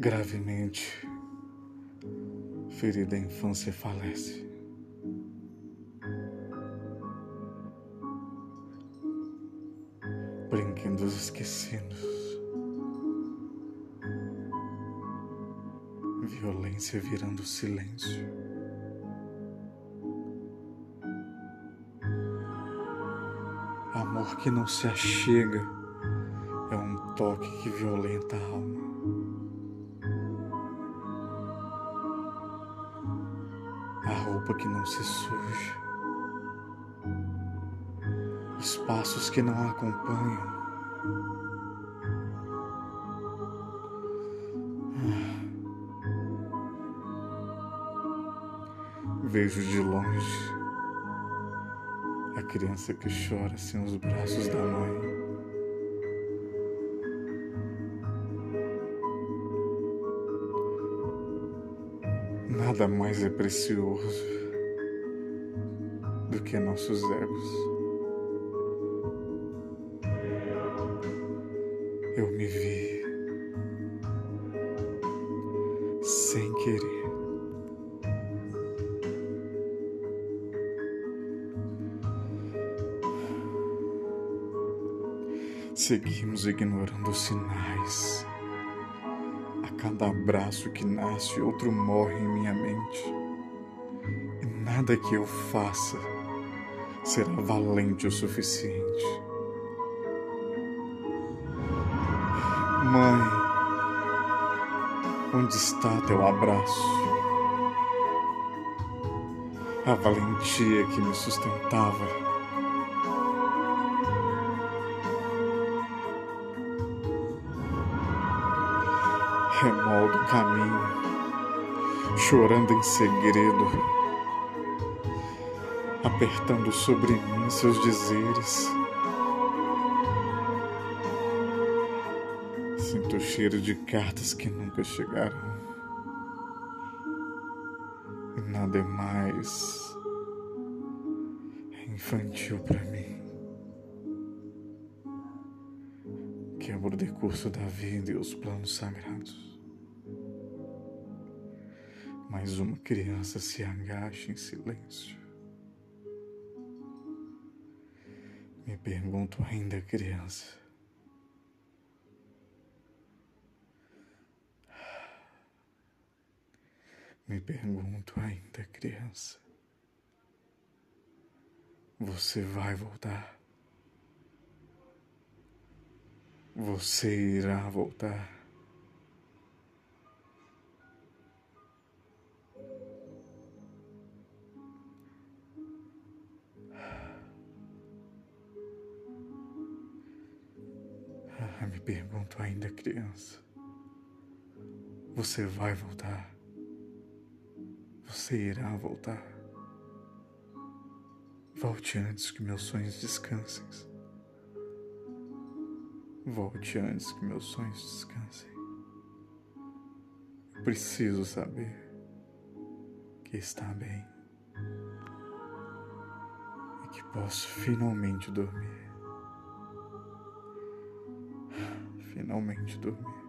gravemente ferida a infância falece. Brinquedos esquecidos. Violência virando silêncio. Amor que não se achega é um toque que violenta a alma. A roupa que não se suja os passos que não acompanham. Vejo de longe a criança que chora sem os braços da mãe. Nada mais é precioso do que nossos egos. eu me vi sem querer. Seguimos ignorando os sinais. A cada abraço que nasce, outro morre em minha mente. E nada que eu faça será valente o suficiente. Mãe, onde está teu abraço? A valentia que me sustentava. Remoldo o caminho, chorando em segredo, apertando sobre mim seus dizeres. Sinto o cheiro de cartas que nunca chegaram. E nada é mais infantil para mim. Quebro o decurso da vida e os planos sagrados. Mais uma criança se agacha em silêncio. Me pergunto ainda, criança. Me pergunto ainda, criança. Você vai voltar? Você irá voltar? Ah, me pergunto ainda, criança. Você vai voltar? Você irá voltar. Volte antes que meus sonhos descansem. Volte antes que meus sonhos descansem. Eu preciso saber que está bem e que posso finalmente dormir. Finalmente dormir.